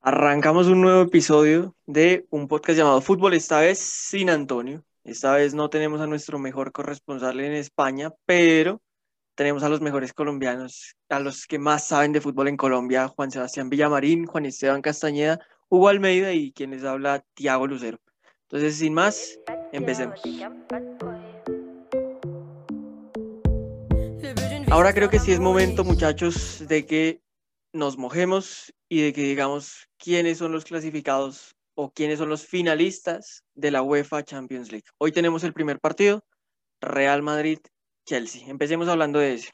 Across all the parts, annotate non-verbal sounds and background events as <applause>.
Arrancamos un nuevo episodio de un podcast llamado Fútbol, esta vez sin Antonio. Esta vez no tenemos a nuestro mejor corresponsal en España, pero tenemos a los mejores colombianos, a los que más saben de fútbol en Colombia, Juan Sebastián Villamarín, Juan Esteban Castañeda, Hugo Almeida y quien les habla, Tiago Lucero. Entonces, sin más, empecemos. Ahora creo que sí es momento, muchachos, de que nos mojemos y de que digamos quiénes son los clasificados o quiénes son los finalistas de la UEFA Champions League. Hoy tenemos el primer partido, Real Madrid-Chelsea. Empecemos hablando de ese.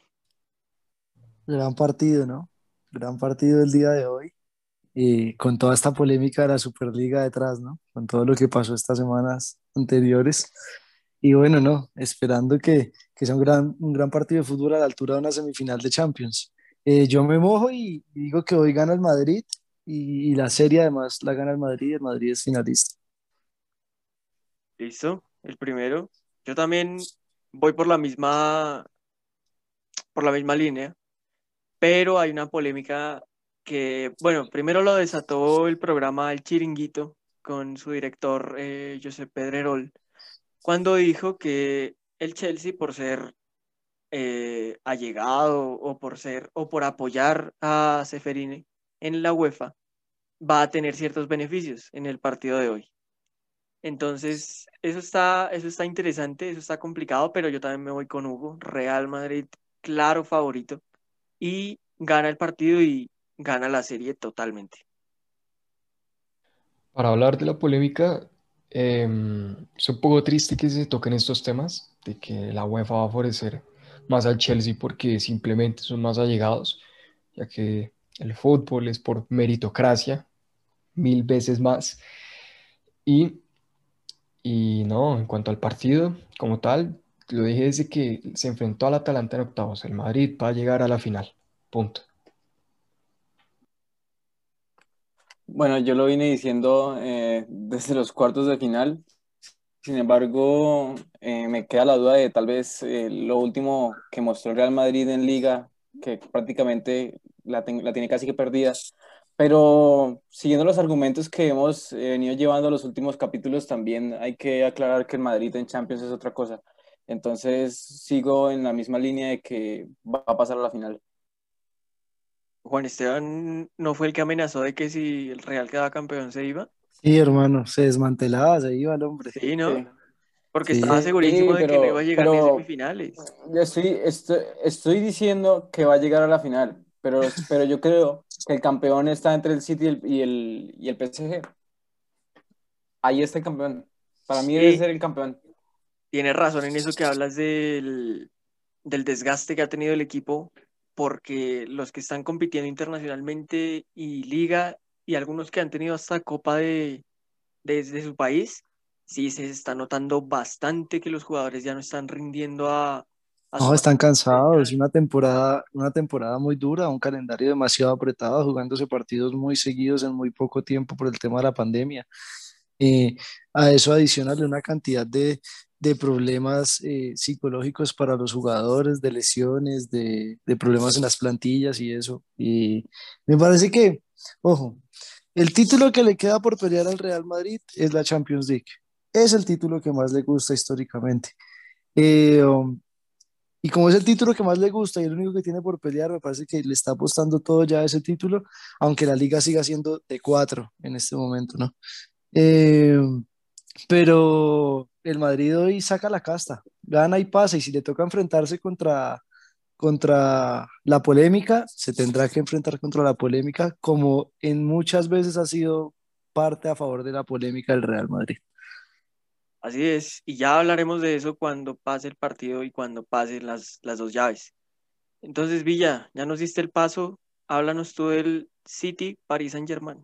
Gran partido, ¿no? Gran partido el día de hoy. Y con toda esta polémica de la Superliga detrás, ¿no? Con todo lo que pasó estas semanas anteriores. Y bueno, no, esperando que, que sea un gran, un gran partido de fútbol a la altura de una semifinal de Champions. Eh, yo me mojo y digo que hoy gana el Madrid y, la serie además la gana el Madrid y el Madrid es finalista. Listo, el primero. Yo también voy por la misma por la misma línea, pero hay una polémica que, bueno, primero lo desató el programa El Chiringuito con su director eh, Josep Pedrerol, cuando dijo que el Chelsea, por ser eh, allegado o por ser o por apoyar a Seferine en la UEFA, va a tener ciertos beneficios en el partido de hoy. Entonces, eso está, eso está interesante, eso está complicado, pero yo también me voy con Hugo. Real Madrid, claro favorito. Y gana el partido y gana la serie totalmente. Para hablar de la polémica, em, es un poco triste que se toquen estos temas, de que la UEFA va a favorecer más al Chelsea porque simplemente son más allegados, ya que el fútbol es por meritocracia, mil veces más. Y, y no, en cuanto al partido como tal, lo dije desde que se enfrentó al Atalanta en octavos. El Madrid va a llegar a la final. Punto. Bueno, yo lo vine diciendo eh, desde los cuartos de final. Sin embargo, eh, me queda la duda de tal vez eh, lo último que mostró el Real Madrid en liga, que prácticamente la, la tiene casi que perdida. Pero siguiendo los argumentos que hemos venido llevando los últimos capítulos, también hay que aclarar que el Madrid en Champions es otra cosa. Entonces sigo en la misma línea de que va a pasar a la final. Juan Esteban no fue el que amenazó de que si el Real quedaba campeón se iba. Sí, hermano, se desmantelaba, se iba el hombre. Sí, ¿no? Porque estaba segurísimo de que no iba a llegar a a semifinales. Yo estoy, estoy, estoy, diciendo que va a llegar a la final, pero, pero yo creo que el campeón está entre el City y el, y el, PSG. Ahí está el campeón. Para mí debe ser el campeón. Tienes razón en eso que hablas del, del desgaste que ha tenido el equipo porque los que están compitiendo internacionalmente y liga y algunos que han tenido hasta copa de desde su país, sí se está notando bastante que los jugadores ya no están rindiendo a, no, están cansados, es una temporada, una temporada muy dura, un calendario demasiado apretado, jugándose partidos muy seguidos en muy poco tiempo por el tema de la pandemia. Eh, a eso adicionarle una cantidad de, de problemas eh, psicológicos para los jugadores, de lesiones, de, de, problemas en las plantillas y eso. Y me parece que, ojo, el título que le queda por pelear al Real Madrid es la Champions League. Es el título que más le gusta históricamente. Eh, um, y como es el título que más le gusta y el único que tiene por pelear, me parece que le está apostando todo ya a ese título, aunque la liga siga siendo de cuatro en este momento, ¿no? Eh, pero el Madrid hoy saca la casta, gana y pasa, y si le toca enfrentarse contra, contra la polémica, se tendrá que enfrentar contra la polémica, como en muchas veces ha sido parte a favor de la polémica del Real Madrid. Así es, y ya hablaremos de eso cuando pase el partido y cuando pasen las, las dos llaves. Entonces, Villa, ya nos diste el paso, háblanos tú del City Paris Saint Germain,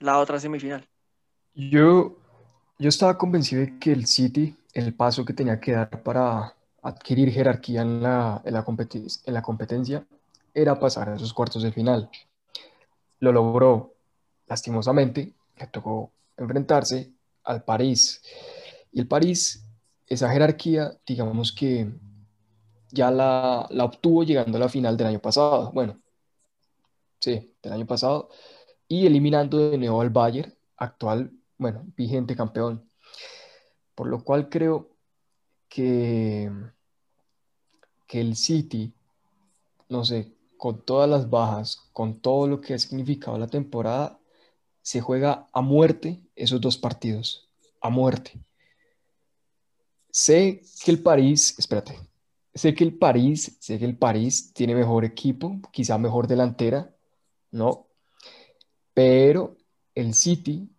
la otra semifinal. Yo yo estaba convencido de que el City, el paso que tenía que dar para adquirir jerarquía en la, en la, en la competencia, era pasar a esos cuartos de final. Lo logró, lastimosamente, le tocó enfrentarse al París. Y el París, esa jerarquía, digamos que ya la, la obtuvo llegando a la final del año pasado. Bueno, sí, del año pasado, y eliminando de nuevo al Bayern, actual, bueno, vigente campeón. Por lo cual creo que, que el City, no sé, con todas las bajas, con todo lo que ha significado la temporada, se juega a muerte esos dos partidos, a muerte. Sé que el París, espérate, sé que el París, sé que el París tiene mejor equipo, quizá mejor delantera, ¿no? Pero el City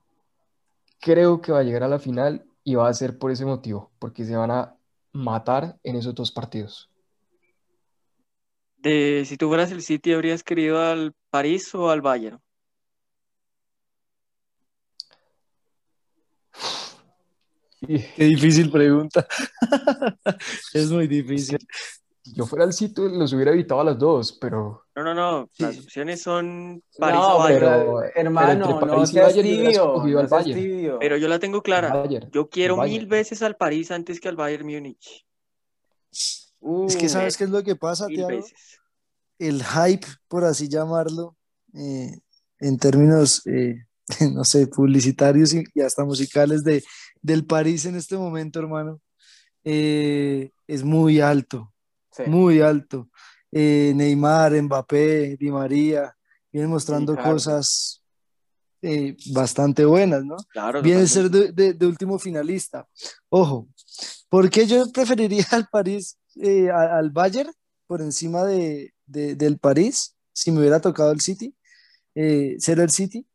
creo que va a llegar a la final y va a ser por ese motivo, porque se van a matar en esos dos partidos. De, si tú fueras el City, ¿habrías querido al París o al Bayern? Qué difícil pregunta. <laughs> es muy difícil. Yo fuera el sitio, los hubiera evitado a las dos, pero. No, no, no. Las opciones son París No, o Bayern. pero, hermano, entre no seas Bayern, tibio, no al seas Bayern. tibio. Pero yo la tengo clara. Bayern, Yo quiero Bayern. mil veces al París antes que al Bayern Múnich. Es que Uh, sabes qué es lo que pasa, veces. El hype, por así llamarlo, eh, en términos, eh, <laughs> no sé, publicitarios y, y hasta musicales de, del París en este momento, hermano, eh, es muy alto, sí. muy alto. Eh, Neymar, Mbappé, Di María, vienen mostrando cosas eh, bastante buenas, ¿no? Claro, Viene ser de, de- de último finalista. Ojo, ¿por qué yo <laughs> preferiría al París, eh, al Bayern por encima de, de- del París si me hubiera tocado el City? ser el City,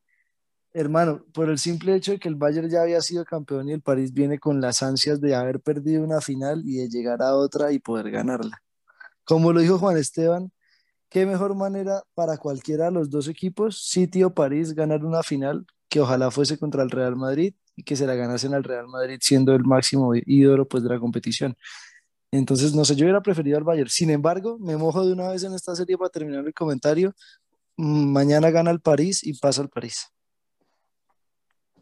hermano, por el simple hecho de que el Bayern ya había sido campeón y el París viene con las ansias de haber perdido una final y de llegar a otra y poder ganarla. Como lo dijo Juan Esteban, qué mejor manera para cualquiera de los dos equipos, City o París, ganar una final que ojalá fuese contra el Real Madrid y que se la ganasen al Real Madrid siendo el máximo ídolo pues de la competición. Entonces, no sé, yo hubiera preferido al Bayern. Sin embargo, me mojo de una vez en esta serie para terminar el comentario. Mm, Mañana gana el París y pasa el París.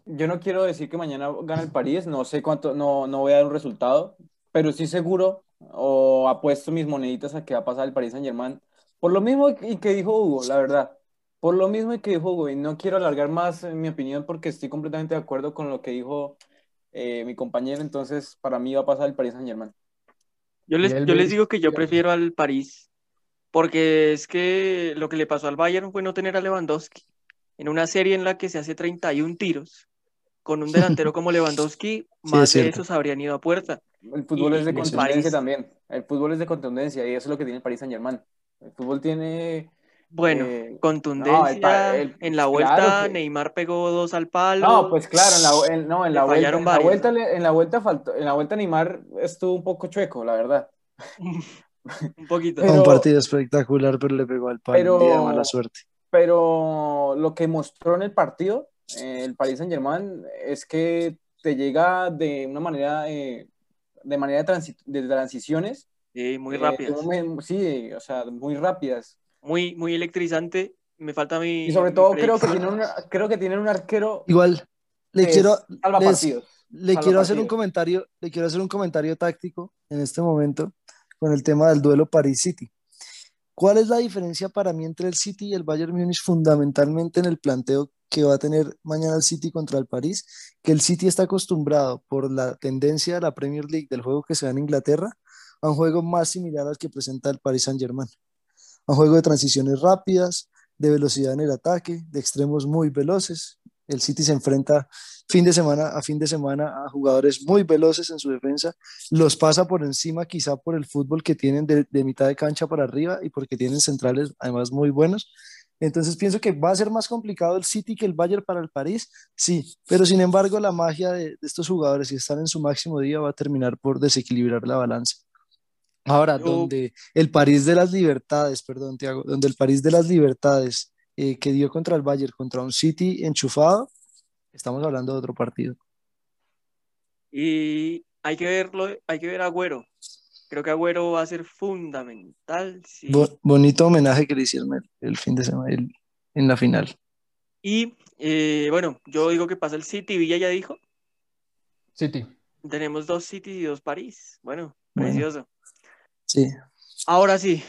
Yo no quiero decir que mañana gana el París, no sé cuánto, no, no voy a dar un resultado, pero sí seguro, o apuesto mis moneditas a que va a pasar el París Saint Germain. Por lo mismo y que dijo Hugo, la verdad. Por lo mismo y que dijo Hugo, y no quiero alargar más eh, mi opinión porque estoy completamente de acuerdo con lo que dijo eh, mi compañero, entonces para mí va a pasar el París Saint Germain. Yo les, yo les digo que yo prefiero al París, porque es que lo que le pasó al Bayern fue no tener a Lewandowski. En una serie en la que se hace 31 tiros, con un <laughs> delantero como Lewandowski, más de esos habrían ido a puerta. El fútbol Y- es de contundencia también, el fútbol es de contundencia y eso es lo que tiene el París Saint Germain. El fútbol tiene... Bueno, eh, contundencia. no, el pa- el- en la claro vuelta, que- Neymar pegó dos al palo. No, pues claro, en la, en- no, en la vuelta, en la vuelta, en la vuelta faltó, en la vuelta Neymar estuvo un poco chueco, la verdad. <laughs> un poquito. Fue un Pero- partido espectacular, pero le pegó al palo. día de mala pero- suerte. Pero lo que mostró en el partido, eh, el Paris Saint Germain, es que te llega de una manera, eh, de manera de, transi- de transiciones. Sí, muy eh, rápidas. sí, o sea, muy rápidas. Muy, muy electrizante. Me falta mi. Y sobre todo creo que tienen, una- creo que tienen un arquero Igual, le quiero, es salva les- partidos. le salva quiero hacer un comentario, le quiero hacer un comentario táctico en este momento con el tema del duelo París-City. ¿Cuál es la diferencia para mí entre el City y el Bayern Múnich fundamentalmente en el planteo que va a tener mañana el City contra el París? Que el City está acostumbrado por la tendencia de la Premier League del juego que se da en Inglaterra a un juego más similar al que presenta el Paris Saint-Germain. A un juego de transiciones rápidas, de velocidad en el ataque, de extremos muy veloces. El City se enfrenta fin de semana a fin de semana a jugadores muy veloces en su defensa, los pasa por encima quizá por el fútbol que tienen de, de mitad de cancha para arriba y porque tienen centrales además muy buenos. Entonces pienso que va a ser más complicado el City que el Bayern para el París, sí, pero sin embargo la magia de, de estos jugadores, si están en su máximo día, va a terminar por desequilibrar la balanza. Ahora, Yo- donde el París de las Libertades, perdón, Tiago, donde el París de las Libertades eh, que dio contra el Bayern, contra un City enchufado, estamos hablando de otro partido. Y hay que verlo, hay que ver a Agüero. Creo que Agüero va a ser fundamental. sí. Bo- bonito homenaje que le hicieron el, el fin de semana, el- en la final. Y eh, bueno, yo digo que pasa el City, Villa ya dijo. City. Tenemos dos Cities y dos París. Bueno, Bueno. precioso. Sí, Ahora sí,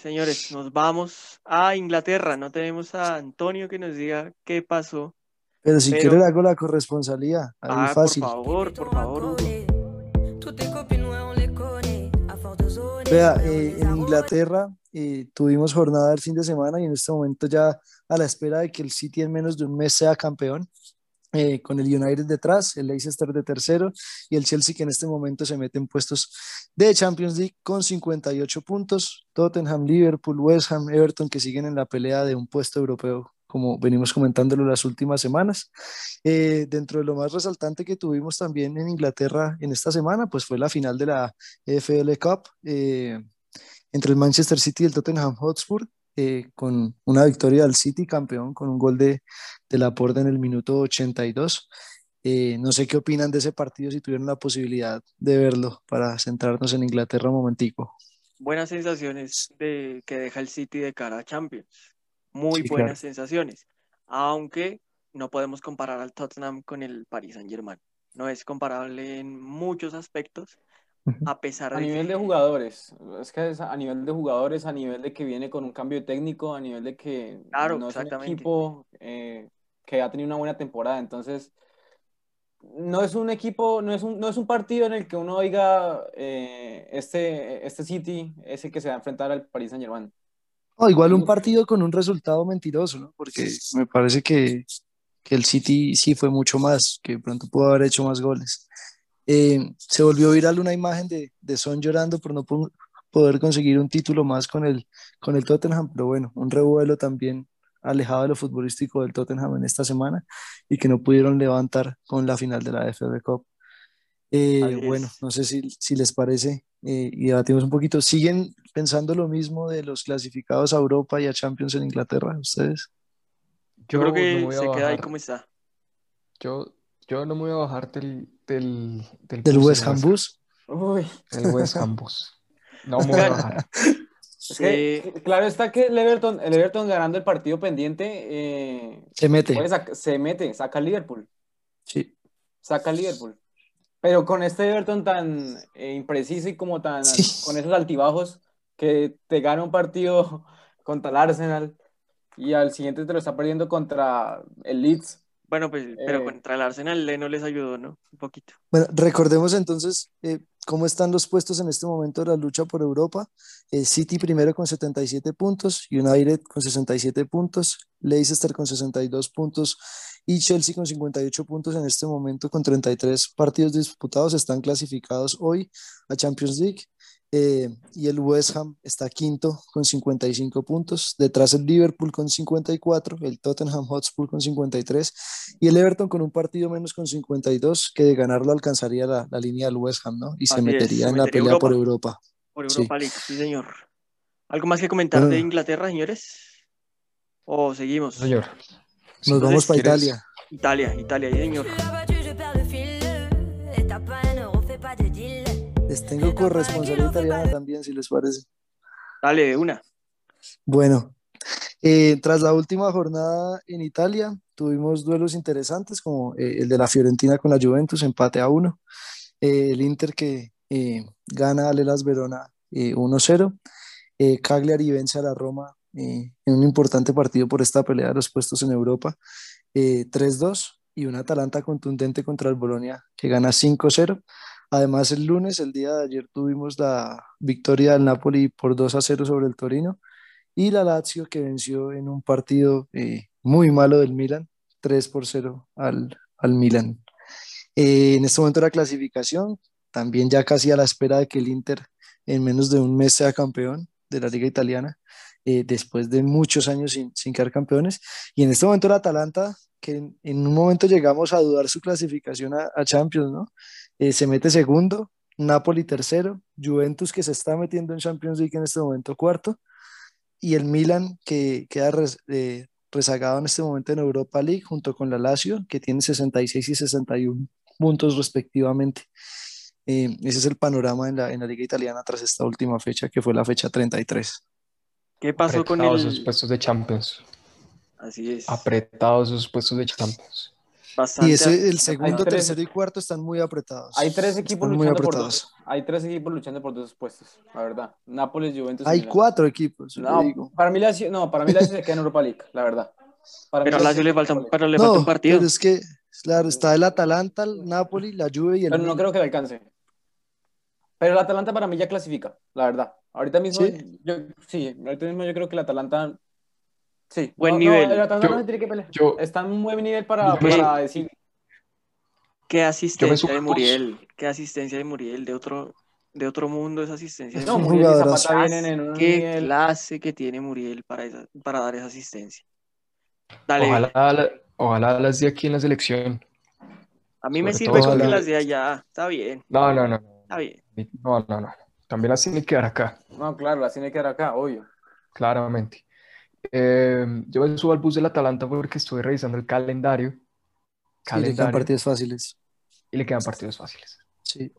señores, nos vamos a Inglaterra. No tenemos a Antonio que nos diga qué pasó. Pero si quiere le hago la corresponsalía. Ahí Ah, fácil. por favor, por favor. Hugo. Eh, en Inglaterra eh, tuvimos jornada el fin de semana y en este momento ya a la espera de que el City en menos de un mes sea campeón, eh, con el United detrás, el Leicester de tercero y el Chelsea que en este momento se mete en puestos de Champions League con 58 puntos, Tottenham, Liverpool, West Ham, Everton que siguen en la pelea de un puesto europeo como venimos comentándolo las últimas semanas. Eh, dentro de lo más resaltante que tuvimos también en Inglaterra en esta semana, pues fue la final de la FL Cup eh, entre el Manchester City y el Tottenham Hotspur, eh, con una victoria del City campeón con un gol de, de Laporte en el minuto 82. Eh, no sé qué opinan de ese partido si tuvieron la posibilidad de verlo para centrarnos en Inglaterra un momentico. Buenas sensaciones de, que deja el City de cara a Champions. Muy Sí, buenas claro. sensaciones. Aunque no podemos comparar al Tottenham con el Paris Saint-Germain. No es comparable en muchos aspectos, a pesar A de nivel que de jugadores, es que es a nivel de jugadores, a nivel de que viene con un cambio técnico, a nivel de que Claro, no es un equipo eh, que ha tenido una buena temporada, entonces no es un equipo, no es un, no es un partido en el que uno oiga eh, este, este City, ese que se va a enfrentar al Paris Saint-Germain. No, igual un partido con un resultado mentiroso, ¿no? Porque me parece que, que el City sí fue mucho más, que de pronto pudo haber hecho más goles. Eh, se volvió viral una imagen de, de Son llorando por no po- poder conseguir un título más con el, con el Tottenham, pero bueno, un revuelo también alejado de lo futbolístico del Tottenham en esta semana y que no pudieron levantar con la final de la FA Cup. Eh, bueno, no sé si, si les parece eh, y debatimos un poquito. ¿Siguen pensando lo mismo de los clasificados a Europa y a Champions en Inglaterra, ustedes? yo creo que se queda ahí como está. Yo, yo no me voy a bajar del, del, del ¿Del West del Ham Bus? Uy, El West Ham <laughs> Bus. No me voy a bajar. <laughs> claro está que el Everton, el Everton ganando el partido pendiente eh, Se mete. se mete, saca al Liverpool. Sí. saca al Liverpool. Pero con este Everton tan eh, impreciso y como tan Sí. con esos altibajos que te gana un partido <laughs> contra el Arsenal y al siguiente te lo está perdiendo contra el Leeds. Bueno, pues, pero Eh. contra el Arsenal no les ayudó, ¿no? Un poquito. Bueno, recordemos entonces eh, cómo están los puestos en este momento de la lucha por Europa. Eh, City primero con 77 puntos, United con 67 puntos, Leicester con 62 puntos y Chelsea con 58 puntos en este momento con 33 partidos disputados. Están clasificados hoy a Champions League. Eh, y el West Ham está quinto con 55 puntos, detrás el Liverpool con 54, el Tottenham Hotspur con 53 y el Everton con un partido menos con 52, que de ganarlo alcanzaría la, la línea del West Ham, ¿no? Y se es, metería se en la pelea por Europa. Europa. Por Sí. Europa League, sí, señor. ¿Algo más que comentar de Bueno. Inglaterra, señores? ¿O seguimos? Señor. Nos Entonces, vamos para. Italia. Italia, Italia, sí, señor. Les tengo corresponsal italiana también, si les parece. Dale, de una. Bueno, eh, tras la última jornada en Italia, tuvimos duelos interesantes como eh, el de la Fiorentina con la Juventus, empate a uno. Eh, el Inter que eh, gana al Hellas Verona eh, 1-0. Eh, Cagliari vence a la Roma eh, en un importante partido por esta pelea de los puestos en Europa eh, 3-2 y un Atalanta contundente contra el Bolonia que gana 5-0. Además, el lunes, el día de ayer, tuvimos la victoria del Napoli por 2-0 sobre el Torino y la Lazio que venció en un partido eh, muy malo del Milan, 3 por 0 al, al Milan. Eh, en este momento la clasificación, también ya casi a la espera de que el Inter en menos de un mes sea campeón de la liga italiana, eh, después de muchos años sin, sin quedar campeones. Y en este momento el Atalanta, que en, en un momento llegamos a dudar su clasificación a, a Champions, ¿no? Eh, se mete segundo, Napoli tercero, Juventus que se está metiendo en Champions League en este momento cuarto, y el Milan que queda res- eh, rezagado en este momento en Europa League junto con la Lazio que tiene 66 y 61 puntos respectivamente. Eh, ese es el panorama en la, en la liga italiana tras esta última fecha que fue la fecha 33. ¿Qué pasó con Apretados el...? puestos de Champions. Así es. Apretados esos puestos de Champions. Bastante. Y ese, el segundo, tres- tercero y cuarto están muy apretados. Hay tres equipos Están muy luchando por dos. Hay tres equipos luchando por dos puestos, la verdad. Nápoles, Juventus. Hay cuatro equipos, No, digo. para mí Lazio, no, para mí Lazio se queda en Europa League, la verdad. Para Pero a Lazio le falta, pero le falta No, un partido. pero es que, claro, está el Atalanta, el Napoli, la Juve y el Pero no creo que le alcance. Pero el Atalanta para mí ya clasifica, la verdad. Ahorita mismo, ¿Sí? yo, sí, ahorita mismo yo creo que el Atalanta, sí. Buen No, no, nivel. el Atalanta Yo- no se tiene que pelear. yo- Está en un buen nivel para, Yo me- para decir, Qué asistencia de. Muriel. Qué asistencia de Muriel. De otro, de otro mundo esa asistencia. no, un Muriel. Y. Zapata vienen en un Qué nivel. clase que tiene Muriel para, esa- para dar esa asistencia. Dale, Ojalá, ojalá las de aquí en la selección. a mí me sirve con que la- las de allá. Está bien, No, no, no. está bien. No, no, no. También las tiene que dar acá, No, claro, la tiene que dar acá, obvio. claramente. Eh, yo me subo al bus del Atalanta porque estoy revisando el calendario. Sí, le quedan partidos fáciles. y le quedan partidos fáciles. Sí.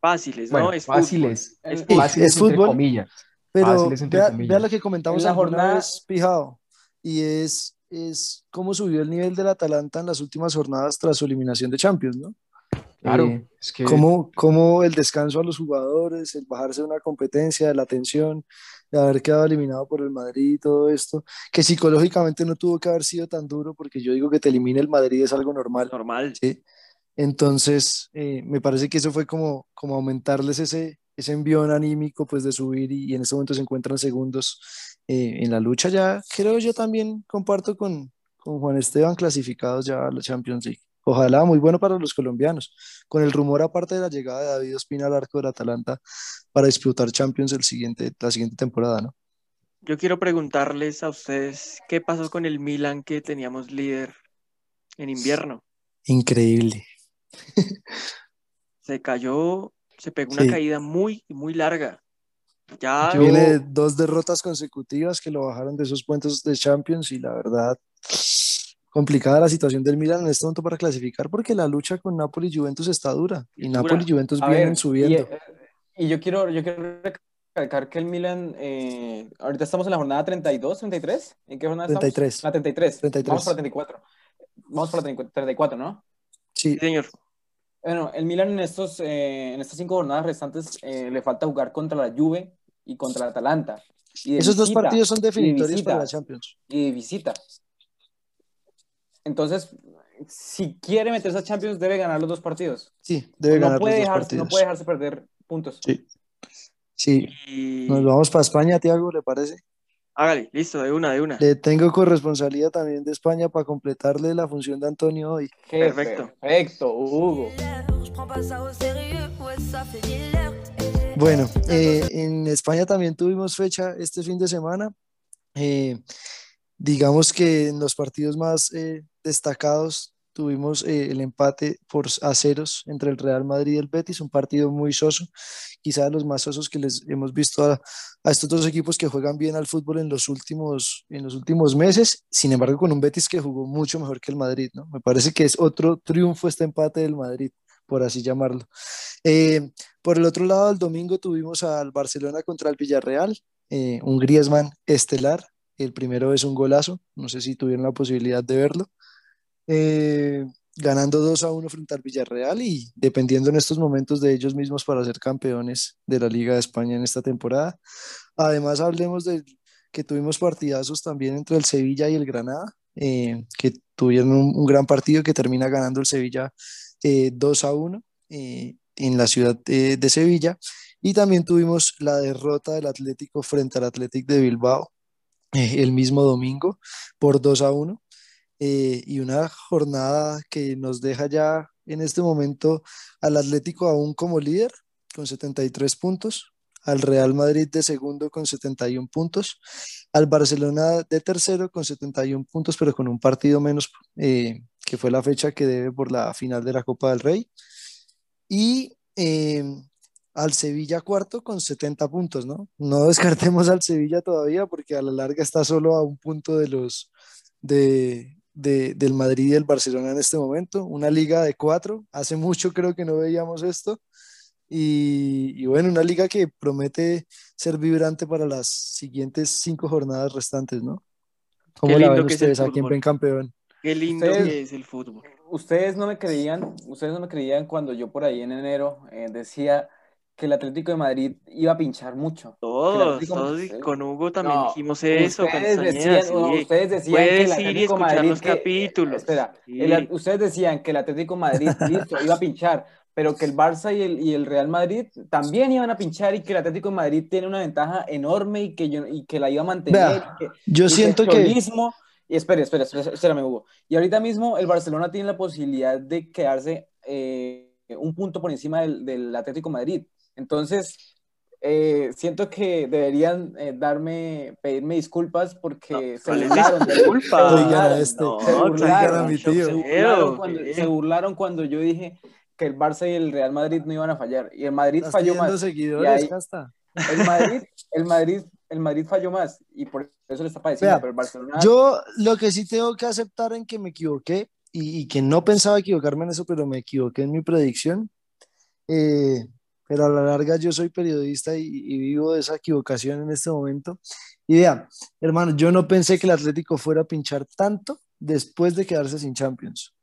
Fáciles, Bueno, ¿no? Es fútbol. fáciles. Es Fáciles es entre fútbol. comillas. Pero Fáciles, entre vea, comillas. vea lo que comentamos En la jornada- vez, Pijao, y es, es cómo subió el nivel del Atalanta en las últimas jornadas tras su eliminación de Champions, ¿no? Claro, Eh, es que cómo, cómo el descanso a los jugadores, el bajarse de una competencia, la tensión, de haber quedado eliminado por el Madrid y todo esto, que psicológicamente no tuvo que haber sido tan duro, porque yo digo que te elimine el Madrid es algo normal. Normal. ¿sí? Entonces, eh, me parece que eso fue como, como aumentarles ese, ese envión anímico pues de subir y, y en este momento se encuentran segundos eh, en la lucha ya, creo yo también comparto con, con Juan Esteban clasificados ya a la Champions League. Ojalá, muy bueno para los colombianos, con el rumor aparte de la llegada de David Ospina al arco del Atalanta para disputar Champions el siguiente, la siguiente temporada, ¿no? Yo quiero preguntarles a ustedes qué pasó con el Milan que teníamos líder en invierno. Increíble. Se cayó, se pegó una Sí. caída muy, muy larga. Ya Yo- Viene dos derrotas consecutivas que lo bajaron de esos puestos de Champions y la verdad, complicada la situación del Milan en este momento para clasificar porque la lucha con Napoli y Juventus está dura y. Napoli y Juventus A vienen ver, subiendo. Y, eh, y yo quiero, yo quiero recalcar que el Milan, eh, ahorita estamos en la jornada 32, 33. ¿En qué jornada estamos? 33. La 33. 33. Vamos para la 34. Vamos para la 34, ¿no? Sí, Sí, señor. Bueno, el Milan en, estos, eh, en estas cinco jornadas restantes eh, le falta jugar contra la Juve y contra la Atalanta. Y de esos dos partidos son definitorios visita. para la Champions. Y de visita. Entonces, si quiere meterse a Champions, debe ganar los dos partidos. Sí, debe no, ganar puede los dos dejarse, partidos. no puede dejarse perder puntos. Sí. Sí, Y nos vamos para España, Tiago, ¿le parece? hágale, listo, de una, de una. Le tengo corresponsabilidad también de España para completarle la función de Antonio hoy. Qué Perfecto. Perfecto, Hugo. Bueno, eh, en España también tuvimos fecha este fin de semana. Eh, digamos que en los partidos más eh, destacados tuvimos eh, el empate por a ceros entre el Real Madrid y el Betis, un partido muy soso, quizá de los más sosos que les hemos visto a, a estos dos equipos que juegan bien al fútbol en los últimos, en los últimos meses, sin embargo con un Betis que jugó mucho mejor que el Madrid, ¿no? Me parece que es otro triunfo este empate del Madrid, por así llamarlo. Eh, por el otro lado, el domingo tuvimos al Barcelona contra el Villarreal, eh, un Griezmann estelar. El primero es un golazo, no sé si tuvieron la posibilidad de verlo. Eh, ganando 2 a 1 frente al Villarreal y dependiendo en estos momentos de ellos mismos para ser campeones de la Liga de España en esta temporada. Además, hablemos de que tuvimos partidazos también entre el Sevilla y el Granada, eh, que tuvieron un, un, gran partido que termina ganando el Sevilla eh, 2 a 1 eh, en la ciudad de, de, Sevilla. Y también tuvimos la derrota del Atlético frente al Athletic de Bilbao eh, el mismo domingo por 2 a 1. Eh, y una jornada que nos deja ya en este momento al Atlético aún como líder con 73 puntos, al Real Madrid de segundo con 71 puntos, al Barcelona de tercero con 71 puntos, pero con un partido menos eh, que fue la fecha que debe por la final de la Copa del Rey, y eh, al Sevilla cuarto con 70 puntos, ¿no? No <laughs> descartemos al Sevilla todavía porque a la larga está solo a un punto de los de, de, del Madrid y el Barcelona en este momento, una liga de cuatro, hace mucho creo que no veíamos esto, y, y, bueno, una liga que promete ser vibrante para las siguientes cinco jornadas restantes, ¿no? ¿Cómo Qué la lindo ven que es ustedes a quién ven campeón? Qué lindo Ustedes- que es el fútbol. Ustedes no me creían, ustedes no me creían cuando yo por ahí en enero eh, decía que el Atlético de Madrid iba a pinchar mucho. Todos, todos y con Hugo también No, dijimos eso. Ustedes decían, sí. no, ustedes decían que el Atlético Madrid los que- capítulos. espera, Sí. el- ustedes decían que el Atlético de Madrid listo, iba a pinchar, pero que el Barça y el, y el Real Madrid también iban a pinchar y que el Atlético de Madrid tiene una ventaja enorme y que, yo, y que la iba a mantener. Vea, y que- Yo y siento el que cholismo- Y espere, espere, espere, espérame, Hugo. Y ahorita mismo el Barcelona tiene la posibilidad de quedarse eh, un punto por encima del, del Atlético de Madrid. Entonces, eh, siento que deberían eh, darme, pedirme disculpas porque se ¿cuáles burlaron. de- disculpas? se burlaron, este, No, se burlaron, mi se burlaron se burlaron cuando yo dije que el Barça y el Real Madrid no iban a fallar. Y el Madrid Estás falló más. seguidores, ahí-. El Madrid, <laughs> el Madrid, el Madrid falló más y por eso le está padeciendo. Vea, pero el Barcelona Yo lo que sí tengo que aceptar en que me equivoqué y, y que no pensaba equivocarme en eso, pero me equivoqué en mi predicción. eh, pero a la larga yo soy periodista y, y vivo de esa equivocación en este momento. Y vea, hermano, yo no pensé que el Atlético fuera a pinchar tanto después de quedarse sin Champions.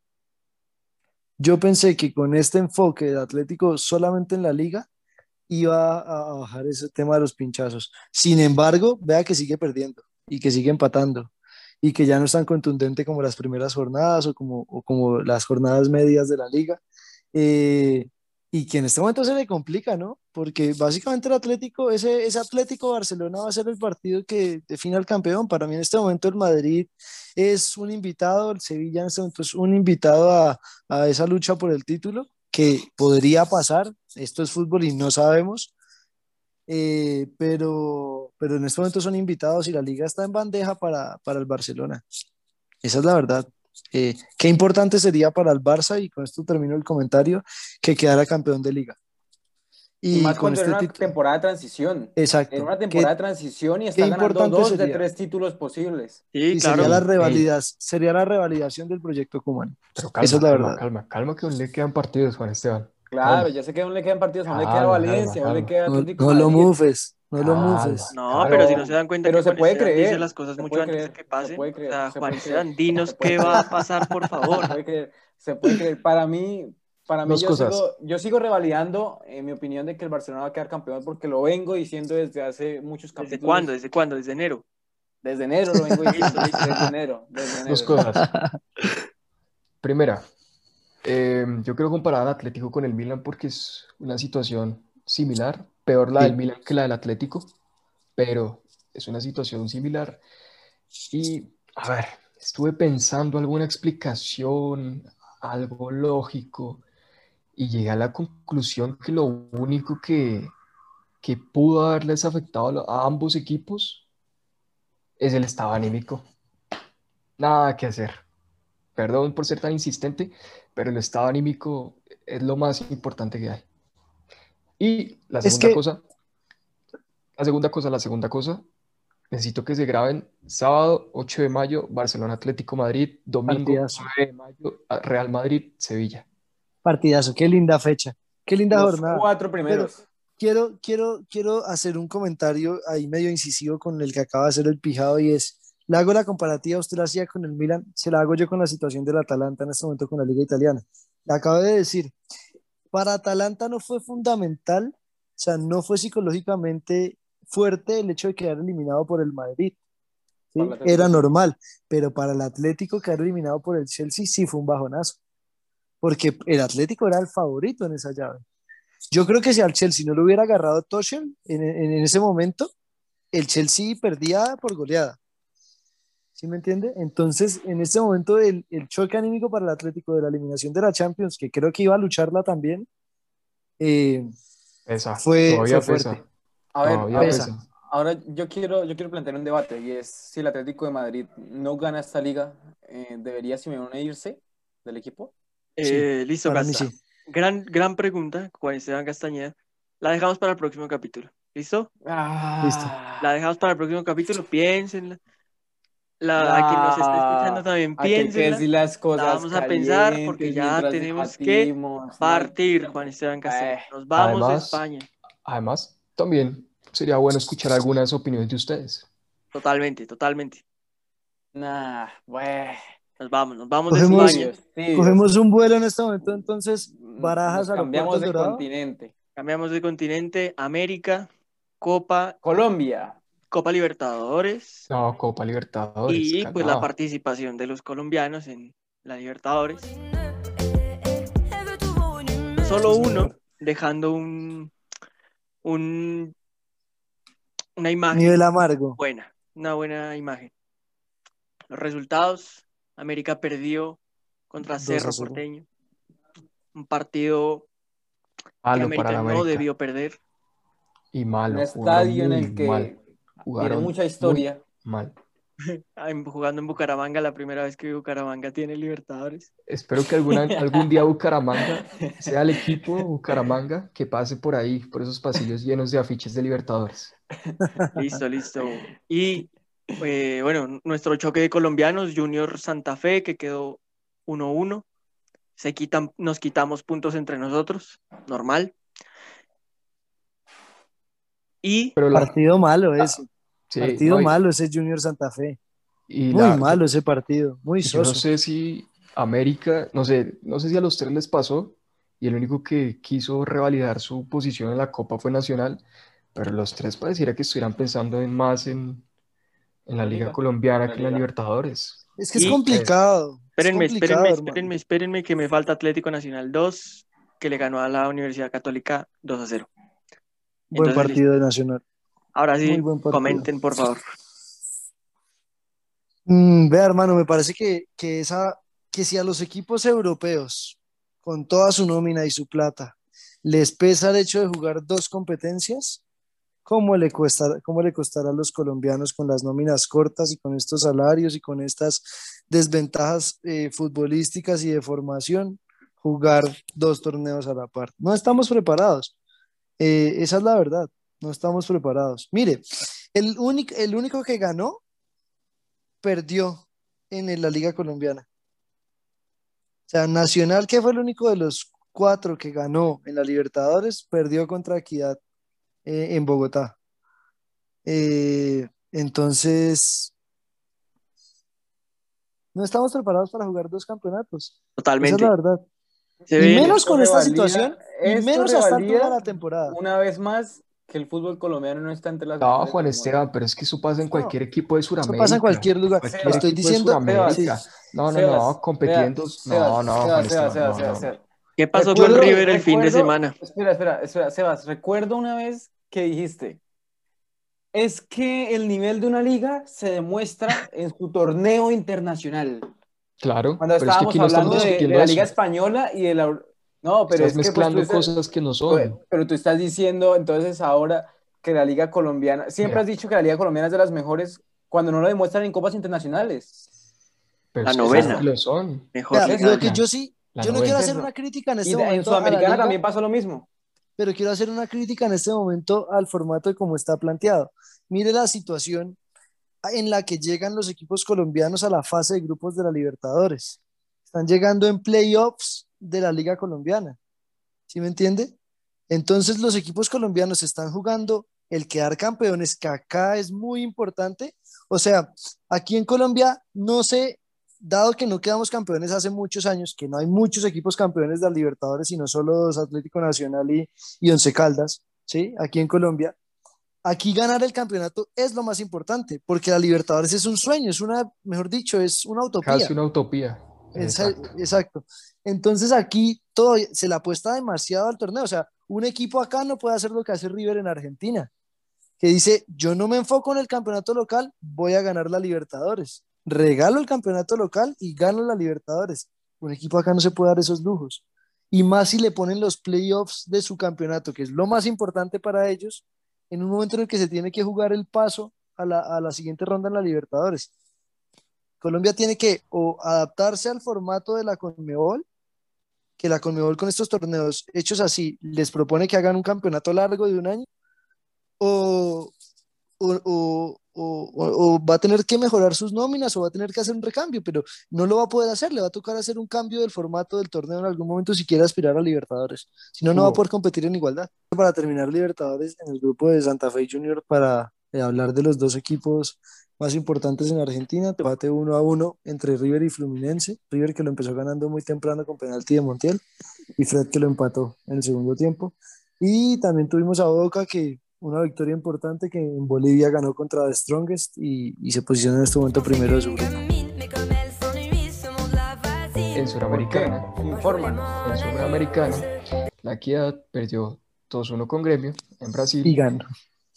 Yo pensé que con este enfoque de Atlético solamente en la liga iba a, bajar ese tema de los pinchazos. Sin embargo, vea que sigue perdiendo y que sigue empatando y que ya no es tan contundente como las primeras jornadas o como, o como las jornadas medias de la liga. Eh, y que en este momento se le complica, ¿no? Porque básicamente el Atlético, ese, ese Atlético Barcelona va a ser el partido que define al campeón. Para mí en este momento el Madrid es un invitado, el Sevilla en este momento es un invitado a, a esa lucha por el título que podría pasar. Esto es fútbol y no sabemos. Eh, pero, pero en este momento son invitados y la liga está en bandeja para, para el Barcelona. Esa es la verdad. Eh, qué importante sería para el Barça, y con esto termino el comentario, que quedara campeón de liga. Y, Y, más con cuando este era una título. temporada de transición. Exacto. Era una que- temporada de transición y está ganando dos de tres títulos posibles. Sí, y claro. sería la sería la revalidación del proyecto Kuman. Pero calma, Esa es la calma, verdad. calma, calma, que aún le quedan partidos, Juan Esteban. Claro, Calma. ya sé que aún le quedan partidos, aún le queda calma, Valencia, aún le queda No, Atlético no de lo mufes, no lo Calma. mufes. No, Claro. pero si no se dan cuenta Pero que se Juan puede Esteban creer, dice las cosas se mucho puede antes creer, de que se pasen. puede creer, o sea, se Juan puede creer, Esteban, dinos se qué creer. va a pasar, por <laughs> Se favor. puede creer, se puede creer. Para mí, para mí yo, cosas. sigo, yo sigo revalidando en mi opinión de que el Barcelona va a quedar campeón porque lo vengo diciendo desde hace muchos capítulos. ¿Desde cuándo? ¿Desde cuándo? ¿Desde enero? Desde enero lo vengo diciendo, <laughs> enero, desde enero. Dos cosas. Primera, eh, yo quiero comparar al Atlético con el Milan porque es una situación similar, peor la Sí. del Milan que la del Atlético, pero es una situación similar. Y, a ver, estuve pensando alguna explicación, algo lógico, y llegué a la conclusión que lo único que, que pudo haberles afectado a ambos equipos es el estado anímico. Nada que hacer. Perdón por ser tan insistente, pero el estado anímico es lo más importante que hay. Y la Es segunda que- cosa, la segunda cosa, la segunda cosa, necesito que se graben sábado 8 de mayo, Barcelona Atlético Madrid, domingo Partidazo. 9 de mayo, Real Madrid, Sevilla. Partidazo, qué linda fecha, qué linda Los jornada. cuatro primeros. Quiero, quiero, quiero hacer un comentario ahí medio incisivo con el que acaba de hacer el pijado y es, le hago la comparativa, usted la hacía con el Milan, se la hago yo con la situación del Atalanta en este momento con la Liga Italiana. Le acabo de decir, para Atalanta no fue fundamental, o sea, no fue psicológicamente fuerte el hecho de quedar eliminado por el Madrid. Era normal, pero para el Atlético quedar eliminado por el Chelsea sí fue un bajonazo, porque el Atlético era el favorito en esa llave. Yo creo que si al Chelsea no lo hubiera agarrado Tuchel en, en- en ese momento, el Chelsea perdía por goleada. ¿Sí me entiende? Entonces, en este momento, el, el choque anímico para el Atlético de la eliminación de la Champions, que creo que iba a lucharla también, eh, Pesa, Fue- todavía fue pesa, fuerte. A ver, todavía a ver, pesa. pesa. ahora yo quiero, yo quiero plantear un debate y es si el Atlético de Madrid no gana esta liga, eh, ¿debería Simeone irse del equipo? Eh, listo, para mí Gasta. sí. Gran, gran pregunta, Juan Esteban Castañeda. La dejamos para el próximo capítulo. ¿Listo? Ah, La dejamos para el próximo capítulo. Piénsenla. La, a quien nos está escuchando también, decir las cosas vamos a pensar porque ya tenemos que. Partir, Juan Esteban Castañeda. Eh, Nos vamos de además- España. Además, también sería bueno escuchar algunas opiniones de ustedes. Totalmente, totalmente. Nah, bueno. Nos vamos, nos vamos Cogemos- de España. Sí, Cogemos un vuelo en este momento, entonces, Barajas, nos cambiamos de Dorado. continente. Cambiamos de continente, América, Copa, Colombia. Copa Libertadores No, Copa Libertadores. y pues la participación de los colombianos en la Libertadores. Solo uno, dejando un, un una imagen Nivel amargo. buena, una buena imagen. Los resultados, América perdió contra 2 a Cerro 0. Porteño. Un partido que América, para la no debió perder. Y malo. Un estadio en el que mal. Tiene Jugaron mucha historia. mal. <laughs> Ah, Jugando en Bucaramanga, la primera vez que Bucaramanga tiene Libertadores. Espero que alguna, <laughs> algún día Bucaramanga sea el equipo Bucaramanga que pase por ahí, por esos pasillos llenos de afiches de Libertadores. <laughs> Listo, listo. Y eh, bueno, nuestro choque de colombianos, Junior Santa Fe, que quedó 1-1. Se quitan, nos quitamos puntos entre nosotros, normal. Y Pero la, Partido malo ese. Sí, partido no, y- malo ese Junior Santa Fe. y Muy la- malo ese partido. Muy Yo no soso. sé si América, no sé, no sé si a los tres les pasó y el único que quiso revalidar su posición en la Copa fue Nacional, pero los tres pareciera que estuvieran pensando en más en, en la Liga Liga, Colombiana la que en la. Libertadores. Es que es Y- complicado. es espérenme, complicado, espérenme, hermano. espérenme, espérenme que me falta Atlético Nacional 2, que le ganó a la Universidad Católica 2 a 0. Buen Entonces, partido de Nacional. Ahora sí, comenten, por favor. Mm, vea, hermano, me parece que, que, esa, que si a los equipos europeos, con toda su nómina y su plata, les pesa el hecho de jugar dos competencias, ¿cómo le cuesta, cómo le costará a los colombianos con las nóminas cortas y con estos salarios y con estas desventajas eh, futbolísticas y de formación jugar dos torneos a la par? No estamos preparados. Eh, esa es la verdad. No estamos preparados. Mire, el único, el único que ganó perdió en la Liga Colombiana. O sea, Nacional, que fue el único de los cuatro que ganó en la Libertadores, perdió contra Equidad eh, en Bogotá. Eh, entonces, no estamos preparados para jugar dos campeonatos. Esa es Totalmente. la verdad. Y menos con esta situación, y menos a esta altura de revalida la temporada. Una vez más que el fútbol colombiano no está entre las No, Juan. Esteban, pero es que eso pasa en No, cualquier equipo de Eso Sudamérica. pasa en cualquier lugar. Cualquier Estoy diciendo, sí, No, no, Sebas, no, compitiendo. Sebas, No, no, Sebas, Juan Sebas, Esteban, Sebas, no, Sebas, no. Sebas. ¿Qué pasó Recuerdo- con River el fin de semana? Espera, espera, espera, Sebas, recuerdo una vez que dijiste, es que el nivel de una liga se demuestra en su torneo internacional. Claro, Cuando pero es que estábamos aquí no estamos hablando de, de la liga eso. española y de la... No, pero Estás es que pues, mezclando tú estás- cosas que no pues, son. pero tú estás diciendo entonces ahora que la liga colombiana, siempre Mira. has dicho que la liga colombiana es de las mejores cuando no lo demuestran en copas internacionales. Pero La es que novena. que lo son. Mejor. Lo que yo sí, la yo no novena. quiero hacer una crítica en este en momento la Sudamericana liga, también pasó lo mismo. pero quiero hacer una crítica en este momento al formato de cómo está planteado. Mire la situación en la que llegan los equipos colombianos a la fase de grupos de la Libertadores. Están llegando en playoffs de la Liga Colombiana. ¿Sí me entiende? Entonces los equipos colombianos están jugando el quedar campeones, que acá es muy importante. O sea, aquí en Colombia no sé, dado que no quedamos campeones hace muchos años, que no hay muchos equipos campeones de la Libertadores, sino solo dos, Atlético Nacional y, y Once Caldas, ¿sí? Aquí en Colombia. Aquí ganar el campeonato es lo más importante, porque la Libertadores es un sueño, es una, mejor dicho, es una utopía. Casi una utopía. Exacto. Entonces aquí todo se le apuesta demasiado al torneo. O sea, un equipo acá no puede hacer lo que hace River en Argentina, que dice, yo no me enfoco en el campeonato local, voy a ganar la Libertadores. Regalo el campeonato local y gano la Libertadores. Un equipo acá no se puede dar esos lujos. Y más si le ponen los playoffs de su campeonato, que es lo más importante para ellos, en un momento en el que se tiene que jugar el paso a la, a la siguiente ronda en la Libertadores. Colombia tiene que o adaptarse al formato de la Conmebol, que la Conmebol con estos torneos hechos así les propone que hagan un campeonato largo de un año, o, o, o- o- o- o va a tener que mejorar sus nóminas o va a tener que hacer un recambio, pero no lo va a poder hacer, le va a tocar hacer un cambio del formato del torneo en algún momento si quiere aspirar a Libertadores, si no, no va a poder competir en igualdad. Para terminar Libertadores en el grupo de Santa Fe Junior para eh, hablar de los dos equipos más importantes en Argentina, empate uno a uno entre River y Fluminense, River que lo empezó ganando muy temprano con penalti de Montiel y Fred que lo empató en el segundo tiempo. Y también tuvimos a Boca que una victoria importante que en Bolivia ganó contra The Strongest y, y se posiciona en este momento primero de su grupo. En Suramericana, Informan. en Suramericana, la Equidad perdió 2-1 con Gremio en Brasil Y ganó.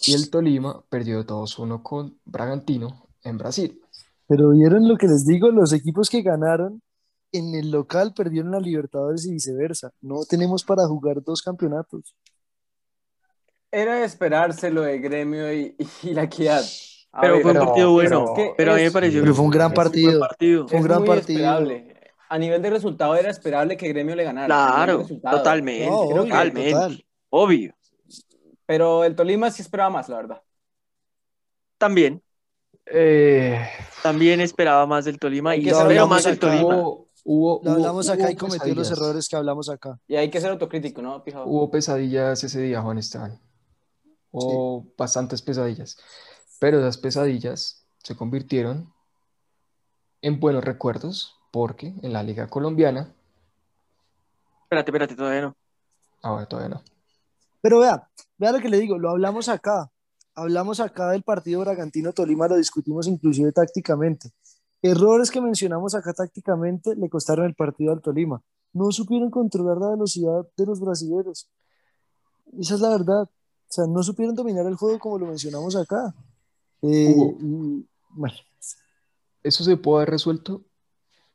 Y el Tolima perdió 2-1 con Bragantino en Brasil. Pero vieron lo que les digo, los equipos que ganaron en el local perdieron la Libertadores y viceversa. No tenemos para jugar dos campeonatos. Era de esperarse lo de Gremio y, y <laughs> la Equidad. A Pero ver, fue un pero- partido bueno. pero- que Pero a mí me pareció Pero fue un gran partido. partido. Fue un es gran muy partido. esperable. A nivel de resultado era esperable que Gremio le ganara. a Claro, totalmente. No, obvio, totalmente. total. Obvio. Pero el Tolima sí esperaba más, la verdad. También. Eh, También esperaba más del Tolima y saber más del. Tolima. hubo, hubo, Lo hubo- hablamos acá hubo y cometió los errores que hablamos acá. Y hay que ser autocrítico, ¿no? Hubo pesadillas ese día, Juan Esteban. Hubo bastantes pesadillas. Pero esas pesadillas se convirtieron en buenos recuerdos porque en la Liga Colombiana, Espérate, espérate, todavía no. ahora todavía no. Pero vea, vea lo que le digo, lo hablamos acá. Hablamos acá del partido Bragantino-Tolima, lo discutimos inclusive tácticamente. Errores que mencionamos acá tácticamente le costaron el partido al Tolima. No supieron controlar la velocidad de los brasileños. Esa es la verdad. O sea, no supieron dominar el juego como lo mencionamos acá. Eh, Hugo. bueno, Eso se pudo haber resuelto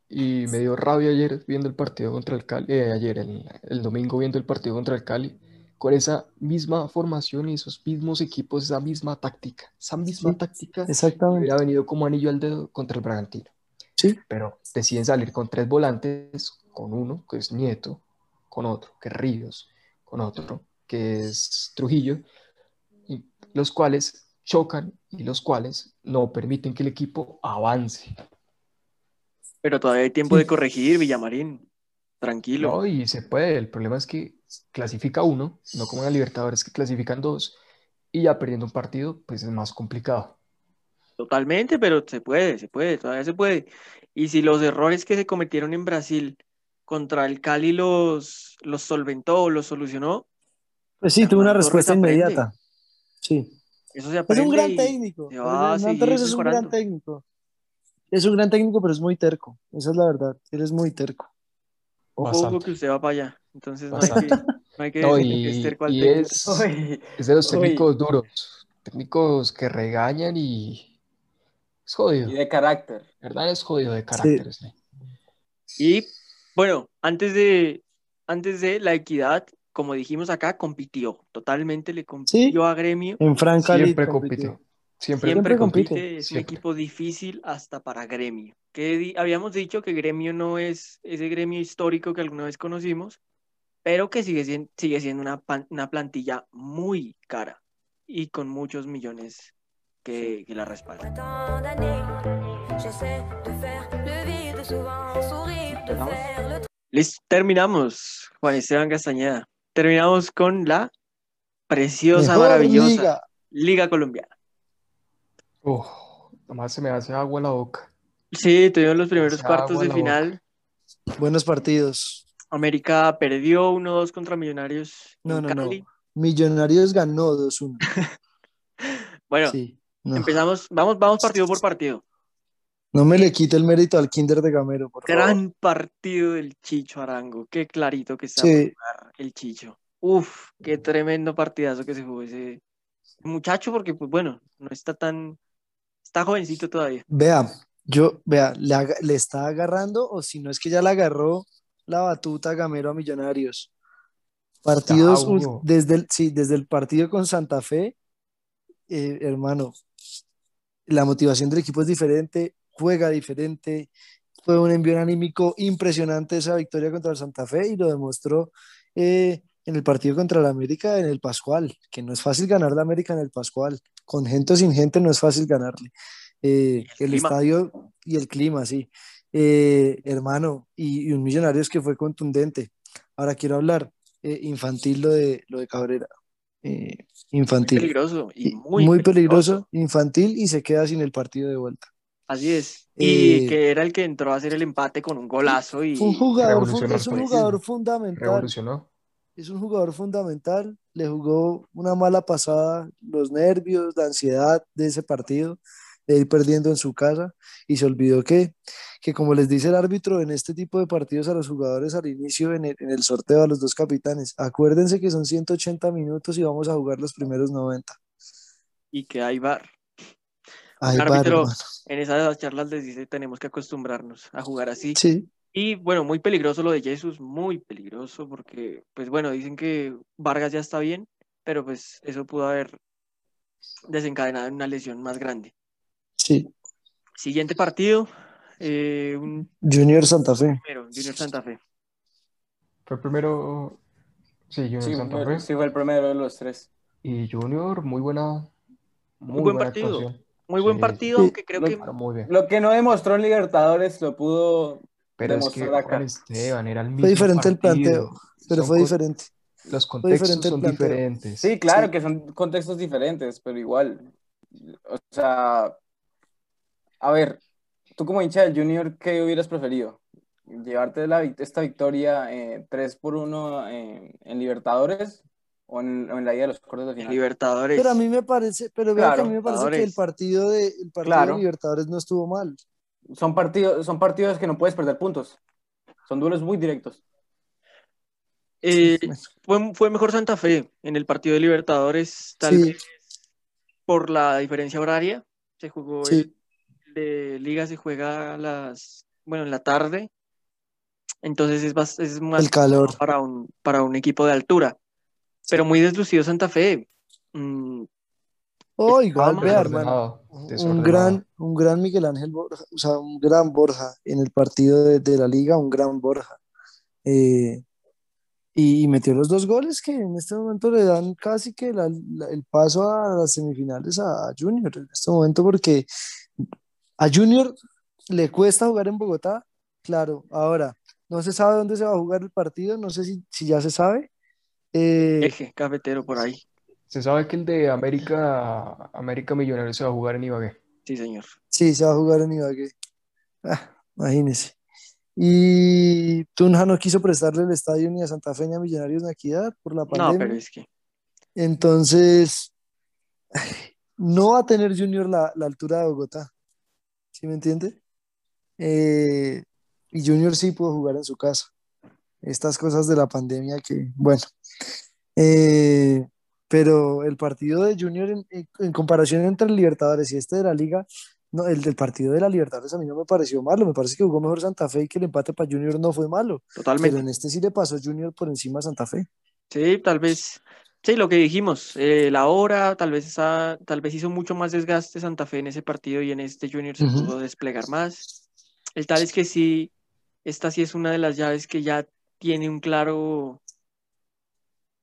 y me dio rabia ayer viendo el partido contra el Cali, eh, ayer, el, el domingo viendo el partido contra el Cali, con esa misma formación y esos mismos equipos, esa misma táctica, esa misma Sí, táctica exactamente. hubiera venido como anillo al dedo contra el Bragantino. Sí. Pero deciden salir con tres volantes, con uno que es Nieto, con otro que es Ríos, con otro que es Trujillo, y los cuales chocan y los cuales no permiten que el equipo avance. Pero todavía hay tiempo Sí. de corregir, Villamarín. Tranquilo. No, y se puede. El problema es que clasifica uno, no como en la Libertadores que clasifican dos, y ya perdiendo un partido, pues es más complicado. Totalmente, pero se puede, se puede, todavía se puede. Y si los errores que se cometieron en Brasil contra el Cali los, los solventó o los solucionó, Pues sí, tuvo una respuesta inmediata. Sí. eso se Es aprende un gran técnico. se va a Hernán seguir Torres es un gran técnico. Es un gran técnico, pero es muy terco. Esa es la verdad. Él es muy terco. Ojo, ojo que usted va para allá. Entonces no hay que, no hay que No, que es y es, Uy, es de los Uy. técnicos duros, técnicos que regañan y es jodido. y de carácter. ¿Verdad? Es jodido de carácter. sí. Y bueno, antes de, antes de la equidad, como dijimos acá, compitió. Totalmente le compitió a Gremio. En Franca League Siempre compitió. Siempre, Siempre compite. compite, es un Siempre. equipo difícil hasta para Gremio. Que di- habíamos dicho que Gremio no es ese Gremio histórico que alguna vez conocimos, pero que sigue siendo, sigue siendo una, pan- una plantilla muy cara y con muchos millones que, que la respaldan. Listo, terminamos, Juan Esteban Castañeda. Terminamos con la preciosa, Mejor maravillosa liga. Liga Colombiana. Uf, nomás se me hace agua en la boca. Sí, tuvimos los primeros cuartos de final. Buenos partidos. América perdió 1-2 contra Millonarios No, no, no. Millonarios ganó 2-1. <laughs> Bueno, Sí. No. empezamos, vamos, vamos partido por partido. No me le quite el mérito al Kinder de Gamero, por favor. Gran partido del Chicho Arango. Qué clarito que está Sí. el Chicho. Uf, qué tremendo partidazo que se jugó ese muchacho, porque pues bueno, no está tan, está jovencito todavía. Vea, yo, vea, le, está agarrando, o si no es que ya le agarró la batuta a Gamero a Millonarios. Partidos desde el, sí, desde el partido con Santa Fe, eh, hermano, la motivación del equipo es diferente, juega diferente, fue un envío anímico impresionante esa victoria contra el Santa Fe y lo demostró eh, en el partido contra el América en el Pascual, que no es fácil ganar la América en el Pascual, con gente o sin gente no es fácil ganarle. Eh, el estadio y el clima, sí. Eh, hermano, y, y un Millonarios que fue contundente. Ahora quiero hablar eh, infantil lo de, lo de Cabrera. Eh, infantil. Peligroso y muy, muy peligroso. peligroso, infantil y se queda sin el partido de vuelta. Así es. Y Eh, que era el que entró a hacer el empate con un golazo y un jugador, es un jugador fundamental. Revolucionó. Es un jugador fundamental. Le jugó una mala pasada, los nervios, la ansiedad de ese partido, de ir perdiendo en su casa y se olvidó que, que como les dice el árbitro en este tipo de partidos a los jugadores al inicio en el, en el sorteo a los dos capitanes, acuérdense que son 180 minutos y vamos a jugar los primeros 90. y que hay bar. Ay, Un árbitro bárbaro. en esas charlas les dice tenemos que acostumbrarnos a jugar así. Sí, Y bueno, muy peligroso lo de Jesús, muy peligroso porque, pues bueno, dicen que Vargas ya está bien, pero pues eso pudo haber desencadenado en una lesión más grande. sí. Siguiente partido, eh, un Junior Santa Fe. primero, Junior Santa Fe. Fue primero, sí, Junior Sí, Santa Fe. sí fue el primero de los tres. Y Junior, muy buena, muy buen buena partido. actuación. Muy buen partido, sí. aunque creo Lo- que Pero muy bien. Lo que no demostró en Libertadores lo pudo Pero es que demostrar acá. Juan Esteban era el mismo Fue diferente el planteo, pero Son fue diferente. Los contextos son diferentes. Sí, claro Sí. que son contextos diferentes, pero igual. O sea, a ver, tú como hincha del Junior, ¿qué hubieras preferido? ¿Llevarte la, esta victoria eh, 3 por 1 en, en Libertadores o en, o en la ida de los cuartos de final? Libertadores. Pero a mí me parece, pero vea que a Claro, mí me parece que el partido de, el partido Claro. de Libertadores no estuvo mal. Son partidos, son partidos que no puedes perder puntos. Son duelos muy directos. Eh, fue, fue mejor Santa Fe en el partido de Libertadores, tal Sí. vez por la diferencia horaria. Se jugó Sí. el de Liga, se juega a las, bueno, en la tarde. Entonces es, bas- es más El calor. para un, para un equipo de altura. Pero muy deslucido Santa Fe. Mm, Oh, igual, vea, hermano. Un gran, un gran Miguel Ángel Borja, o sea, un gran Borja en el partido de, de la liga, un gran Borja. Eh, y, y metió los dos goles que en este momento le dan casi que la- la- el paso a las semifinales a, a Junior en este momento porque a Junior le cuesta jugar en Bogotá, claro, ahora no se sabe dónde se va a jugar el partido, no sé si, si ya se sabe. Eh, eje cafetero por ahí. Se sabe que el de América, América Millonarios se va a jugar en Ibagué. Sí, señor. Sí, se va a jugar en Ibagué. Ah, imagínese. Y Tunja no quiso prestarle el estadio ni a Santa Fe ni a Millonarios ni a Equidad por la No, pandemia. pero es que Entonces, no va a tener Junior la, la altura de Bogotá. ¿Sí me entiende? Eh, y Junior sí pudo jugar en su casa. Estas cosas de la pandemia que, bueno. Eh, pero el partido de Junior en, comparación entre el Libertadores y este de la Liga, no, el del partido de la Libertadores a mí no me pareció malo. Me parece que jugó mejor Santa Fe y que el empate para Junior no fue malo. Pero totalmente. en este sí le pasó Junior por encima a Santa Fe. Sí, tal vez. Sí, lo que dijimos, eh, la hora, tal vez esa- tal vez hizo mucho más desgaste Santa Fe en ese partido y en este Junior se pudo desplegar más. El tal es que sí, esta sí es una de las llaves que ya tiene un claro,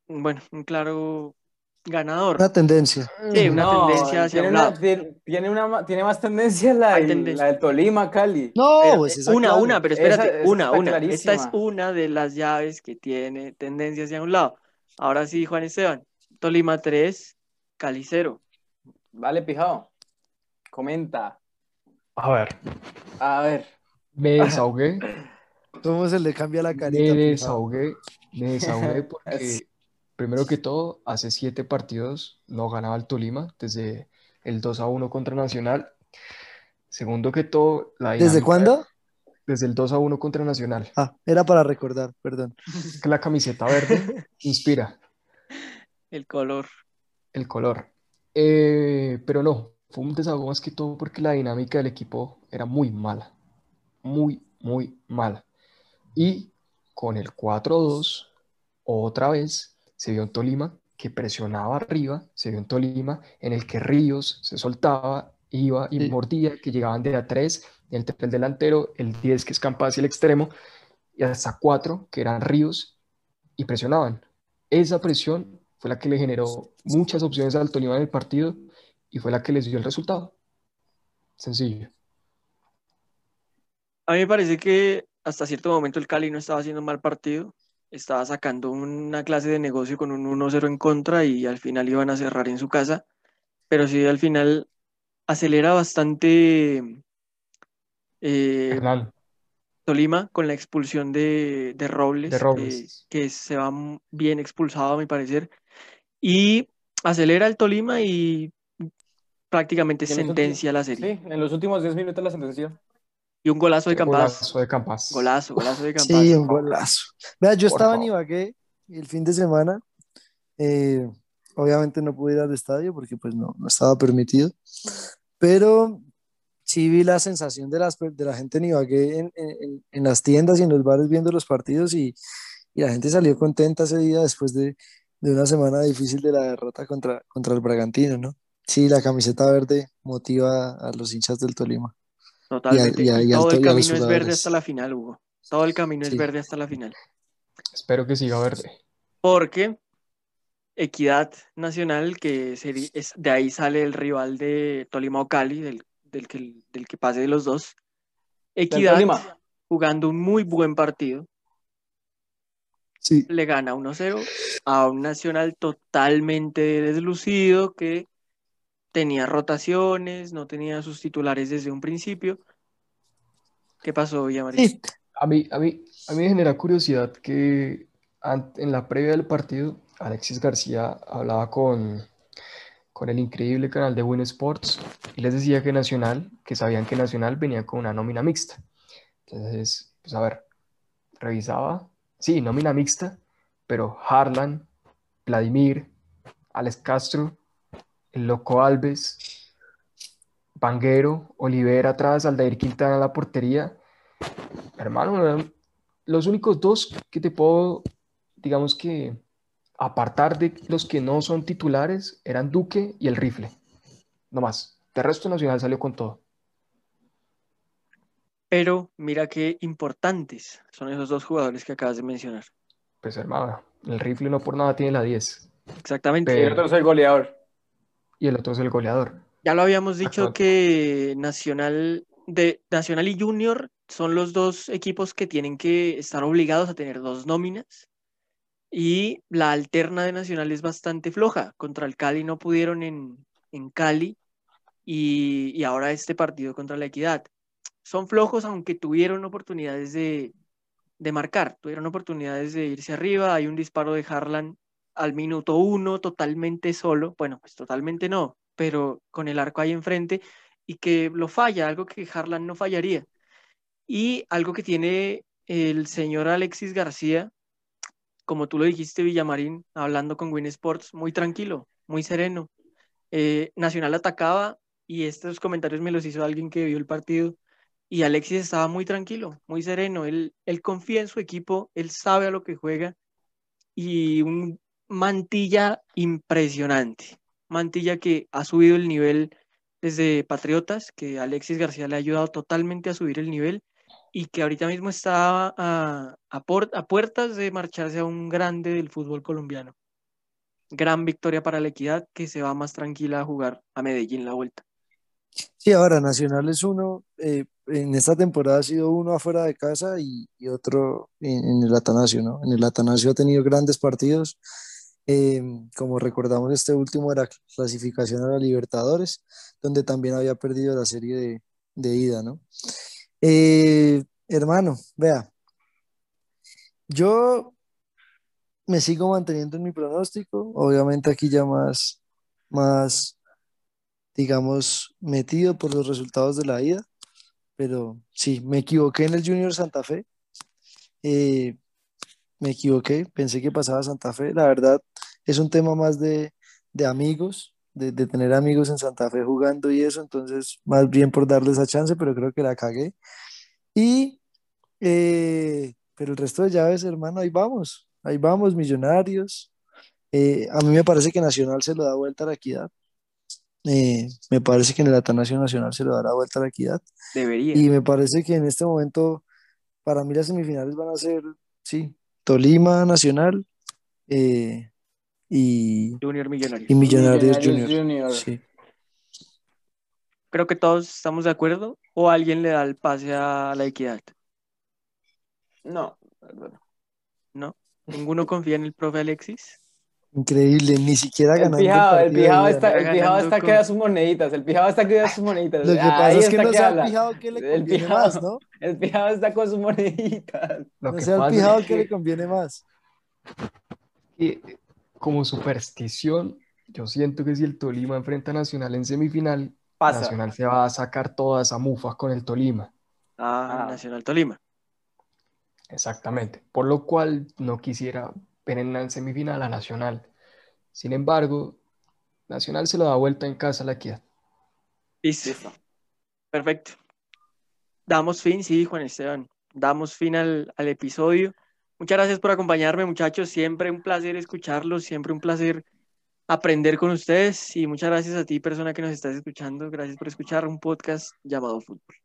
bueno, un claro ganador. Una tendencia. Sí, una No, tendencia hacia tiene un una- lado. tiene, tiene una, ma- tiene más tendencia la, Hay del- tendencia. la del Tolima, Cali. No, Pero, pues esa, una, claro. una, pero espérate, esa una, una. Esta es una de las llaves que tiene tendencia hacia un lado. Ahora sí, Juan Esteban. Tolima 3, Cali 0. Vale, pijao. Comenta. A ver, A ver. me <laughs> desahogué, ¿Cómo se le cambia la me carita? pijao? desahogué, me desahogué porque, <laughs> primero que todo, hace siete partidos no ganaba el Tolima desde el 2 a 1 contra Nacional. Segundo que todo, la ¿Desde cuándo? Desde el 2 a 1 contra Nacional. Ah, era para recordar, perdón. Que la camiseta verde <laughs> inspira. El color. el color. Eh, pero no, fue un desahogo más que todo porque la dinámica del equipo era muy mala. Muy, muy mala. Y con el 4-2, otra vez se vio un Tolima que presionaba arriba, se vio un Tolima en el que Ríos se soltaba, iba y Sí. mordía, que llegaban de a 3, el, el delantero, el 10 que es Campas y el extremo, y hasta 4 que eran Ríos y presionaban. Esa presión fue la que le generó muchas opciones al Tolima en el partido y fue la que les dio el resultado. Sencillo. A mí me parece que hasta cierto momento el Cali no estaba haciendo un mal partido. Estaba sacando una clase de negocio con un 1-0 en contra y al final iban a cerrar en su casa, pero sí al final acelera bastante eh, Tolima con la expulsión de, de Robles, de que- se va bien expulsado a mi parecer, y acelera el Tolima y prácticamente sentencia la serie. Sí, en los últimos 10 minutos la sentenció. Y un golazo de Campas, Golazo de Campas. golazo, golazo de Campas. Sí, un golazo. Vea, yo Por estaba en favor. Ibagué el fin de semana. eh, obviamente no pude ir al estadio porque pues no, no estaba permitido. Pero sí vi la sensación de, las, de la gente en Ibagué en, en- en- en las tiendas y en los bares viendo los partidos y, y la gente salió contenta ese día después de, de una semana difícil de la derrota contra, contra el Bragantino, ¿no? Sí, la camiseta verde motiva a los hinchas del Tolima. Totalmente. y a- Y y al todo to- el camino es verde hasta la final, Hugo. Todo el camino es Sí. verde hasta la final. Espero que siga verde. Porque Equidad Nacional, que seri- es, de ahí sale el rival de Tolima o Cali, del, del que, del que pase de los dos. Equidad jugando un muy buen partido, Sí. le gana 1-0 a un Nacional totalmente deslucido que tenía rotaciones, no tenía sus titulares desde un principio. ¿Qué pasó, Villamarín? Sí, A mí, a mí, a mí me genera curiosidad que en la previa del partido, Alexis García hablaba con, con el increíble canal de Win Sports y les decía que Nacional, que sabían que Nacional venía con una nómina mixta. Entonces, pues a ver, revisaba, sí, nómina mixta, pero Harlan, Vladimir, Alex Castro, el Loco Alves, Vanguero, Olivera atrás, Aldair Quintana en la portería. Hermano, los únicos dos que te puedo, digamos que, apartar de los que no son titulares, eran Duque y el Rifle. No más. De resto, Nacional salió con todo. Pero mira qué importantes son esos dos jugadores que acabas de mencionar. Pues hermano, el Rifle no por nada tiene la 10 Exactamente. Pero- Cierto, soy goleador. Y el otro es el goleador. Ya lo habíamos dicho Ajá. que Nacional, de, Nacional y Junior son los dos equipos que tienen que estar obligados a tener dos nóminas. Y la alterna de Nacional es bastante floja. Contra el Cali no pudieron en, en Cali y, y ahora este partido contra la Equidad. Son flojos aunque tuvieron oportunidades de, de marcar, tuvieron oportunidades de irse arriba. Hay un disparo de Harlan al minuto uno totalmente solo. Bueno, pues totalmente no, pero con el arco ahí enfrente y que lo falla, algo que Harlan no fallaría. Y algo que tiene el señor Alexis García, como tú lo dijiste, Villamarín, hablando con Win Sports, muy tranquilo, muy sereno. Eh, Nacional atacaba y estos comentarios me los hizo alguien que vio el partido y Alexis estaba muy tranquilo, muy sereno. Él, él confía en su equipo, él sabe a lo que juega y un mantilla impresionante. Mantilla que ha subido el nivel desde Patriotas, que Alexis García le ha ayudado totalmente a subir el nivel y que ahorita mismo está a, puertas de marcharse a un grande del fútbol colombiano. Gran victoria para la Equidad, que se va más tranquila a jugar a Medellín la vuelta. Sí, ahora Nacional es uno, eh, en esta temporada ha sido uno afuera de casa y, y otro en, en el Atanasio, ¿no? En el Atanasio ha tenido grandes partidos, eh, como recordamos este último de la clasificación a la Libertadores, donde también había perdido la serie de, de ida, ¿no? Eh, hermano, vea, yo me sigo manteniendo en mi pronóstico, obviamente aquí ya más, más digamos, metido por los resultados de la ida, pero sí, me equivoqué en el Junior Santa Fe. Eh, me equivoqué, pensé que pasaba Santa Fe. La verdad, es un tema más de, de amigos, de, de tener amigos en Santa Fe jugando y eso, entonces, más bien por darle esa chance, pero creo que la cagué. Y, eh, pero el resto de llaves, hermano, ahí vamos, ahí vamos, millonarios. Eh, a mí me parece que Nacional se lo da vuelta a la equidad. Eh, me parece que en el Atanasio Nacional se lo dará vuelta a la equidad. Debería. Y me parece que en este momento, para mí las semifinales van a ser, sí, Tolima Nacional eh, y, Junior Millonario. y Millonarios Millonarios Junior. Junior. Sí. Creo que todos estamos de acuerdo. ¿O alguien le da el pase a la Equidad? No, perdón. ¿No? Ninguno confía en el profe Alexis. Increíble, ni siquiera ganando el pijado, el ida. está, el está que con- da sus moneditas, el pijado está que da sus moneditas. Lo que Ahí pasa es que no que sea el pijado que le El conviene pijado. más, ¿no? <laughs> El pijado está con sus moneditas. Lo No que sea el pasa pijado es que le conviene más. que como superstición, yo siento que si el Tolima enfrenta a Nacional en semifinal, Pasa. Nacional se va a sacar toda esa mufa con el Tolima. Ah, Ah. Nacional Tolima. Exactamente. Por lo cual no quisiera ver en la semifinal a Nacional. Sin embargo, Nacional se lo da vuelta en casa a la equidad. Listo. Listo. Perfecto. Damos fin, sí, Juan Esteban. Damos fin al, al episodio. Muchas gracias por acompañarme, muchachos. Siempre un placer escucharlos, siempre un placer aprender con ustedes. Y muchas gracias a ti, persona que nos estás escuchando. Gracias por escuchar un podcast llamado Fútbol.